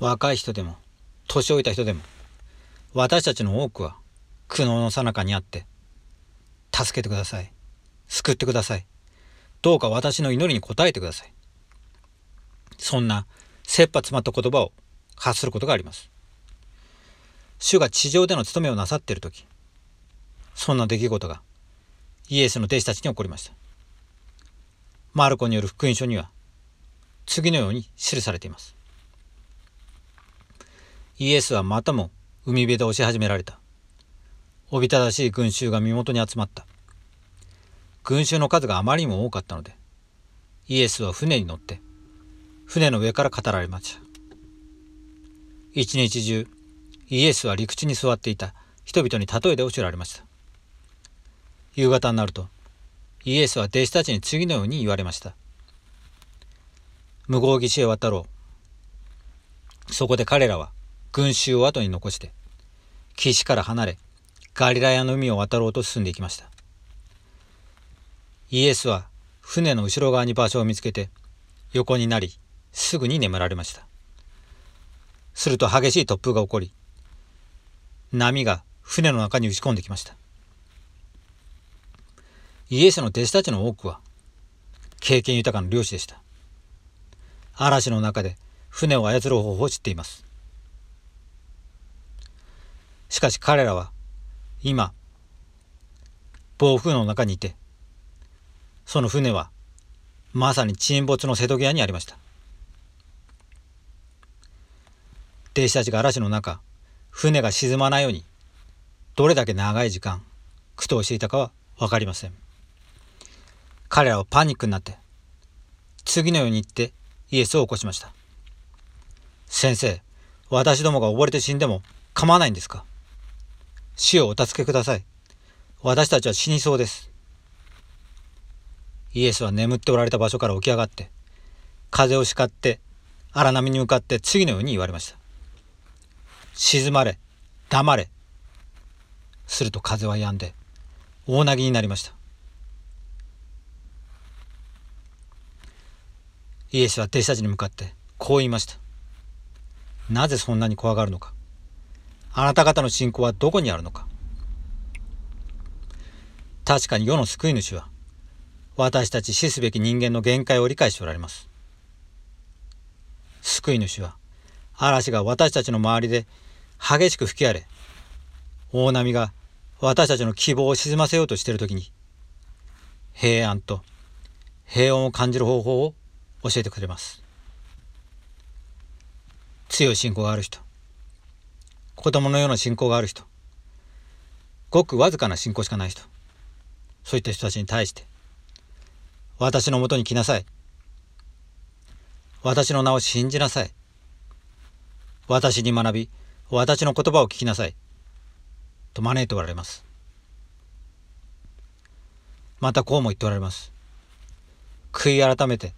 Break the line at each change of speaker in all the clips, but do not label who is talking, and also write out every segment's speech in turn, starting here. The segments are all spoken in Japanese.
若い人でも年老いた人でも私たちの多くは苦悩の最中にあって助けてください。救ってください。どうか私の祈りに応えてください。そんな切羽詰まった言葉を発することがあります。主が地上での務めをなさっている時そんな出来事がイエスの弟子たちに起こりました。マルコによる福音書には次のように記されています。イエスはまたも海辺で押し始められた。おびただしい群衆が身元に集まった。群衆の数があまりにも多かったので、イエスは船に乗って、船の上から語られました。一日中、イエスは陸地に座っていた人々に例えで教えられました。夕方になると、イエスは弟子たちに次のように言われました。無合岸へ渡ろう。そこで彼らは群衆を後に残して、岸から離れ、ガリラヤの海を渡ろうと進んでいきました。イエスは船の後ろ側に場所を見つけて、横になり、すぐに眠られました。すると激しい突風が起こり、波が船の中に打ち込んできました。イエスの弟子たちの多くは、経験豊かな漁師でした。嵐の中で船を操る方法を知っています。しかし彼らは今暴風の中にいてその船はまさに沈没の瀬戸際にありました。弟子たちが嵐の中船が沈まないようにどれだけ長い時間苦闘していたかは分かりません。彼らはパニックになって次のように言ってイエスを起こしました。先生私どもが溺れて死んでも構わないんですか？死をお助けください。私たちは死にそうです。イエスは眠っておられた場所から起き上がって、風を叱って、荒波に向かって次のように言われました。静まれ、黙れ。すると風は止んで、大なぎになりました。イエスは弟子たちに向かってこう言いました。なぜそんなに怖がるのか。あなた方の信仰はどこにあるのか？確かに世の救い主は私たち死すべき人間の限界を理解しておられます。救い主は嵐が私たちの周りで激しく吹き荒れ大波が私たちの希望を沈ませようとしている時に平安と平穏を感じる方法を教えてくれます。強い信仰がある人子供のような信仰がある人。ごくわずかな信仰しかない人。そういった人たちに対して。私のもとに来なさい。私の名を信じなさい。私に学び私の言葉を聞きなさい。と招いておられます。またこうも言っておられます。悔い改めて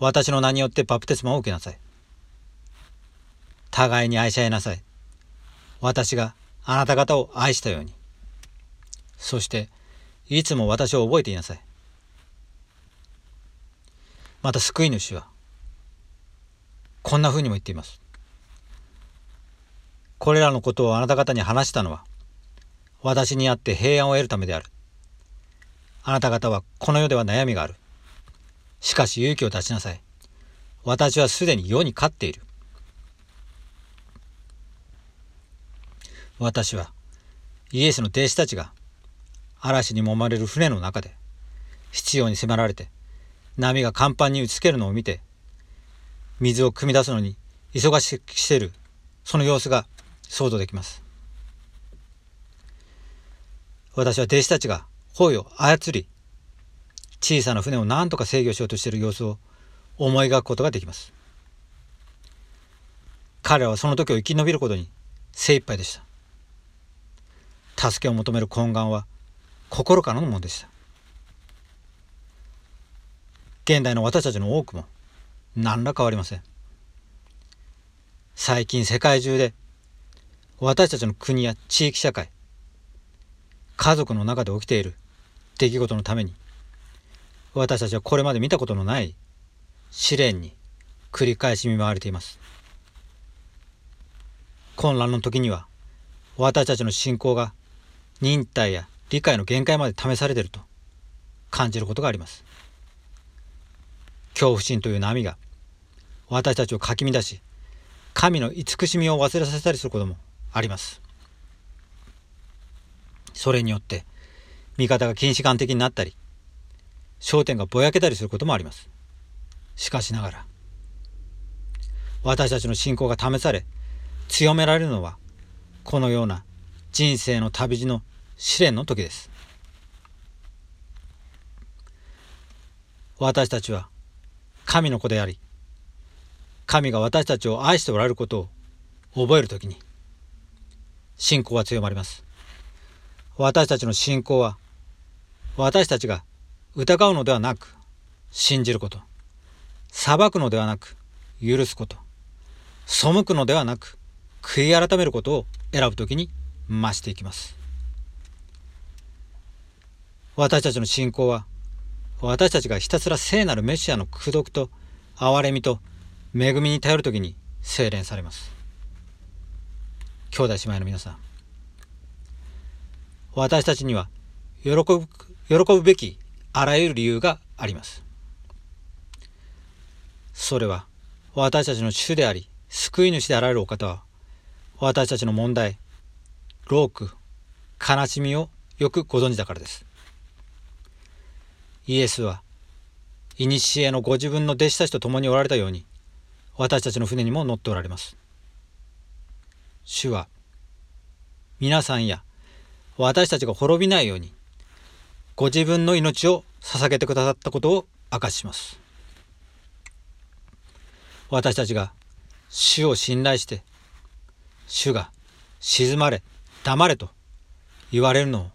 私の名によってバプテスマを受けなさい。互いに愛し合いなさい。私があなた方を愛したように。そして、いつも私を覚えていなさい。また救い主は、こんな風にも言っています。これらのことをあなた方に話したのは、私にあって平安を得るためである。あなた方はこの世では悩みがある。しかし勇気を出しなさい。私はすでに世に勝っている。私はイエスの弟子たちが嵐に揉まれる船の中で必要に迫られて波が甲板に打ちつけるのを見て水を汲み出すのに忙しくしているその様子が想像できます。私は弟子たちが帆を操り小さな船を何とか制御しようとしている様子を思い描くことができます。彼らはその時を生き延びることに精一杯でした。助けを求める懇願は心からのものでした。現代の私たちの多くも何ら変わりません。最近世界中で私たちの国や地域社会家族の中で起きている出来事のために私たちはこれまで見たことのない試練に繰り返し見舞われています。混乱の時には私たちの信仰が忍耐や理解の限界まで試されていると感じることがあります。恐怖心という波が私たちをかき乱し神の慈しみを忘れさせたりすることもあります。それによって味方が近視眼的になったり焦点がぼやけたりすることもあります。しかしながら私たちの信仰が試され強められるのはこのような人生の旅路の試練の時です。私たちは神の子であり神が私たちを愛しておられることを覚える時に信仰は強まります。私たちの信仰は私たちが疑うのではなく信じること。裁くのではなく許すこと。背くのではなく悔い改めることを選ぶときに増していきます。私たちの信仰は私たちがひたすら聖なるメシアの功徳と憐れみと恵みに頼るときに精錬されます。兄弟姉妹の皆さん私たちには喜ぶ喜ぶべきあらゆる理由があります。それは私たちの主であり救い主であられるお方は私たちの問題、労苦、悲しみをよくご存知だからです。イエスは、古のご自分の弟子たちと共におられたように、私たちの船にも乗っておられます。主は、皆さんや私たちが滅びないように、ご自分の命を捧げてくださったことを明かしします。私たちが主を信頼して主が静まれ黙れと言われるのを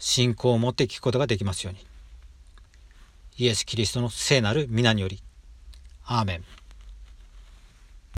信仰を持って聞くことができますように。イエス・キリストの聖なる皆によりアーメン。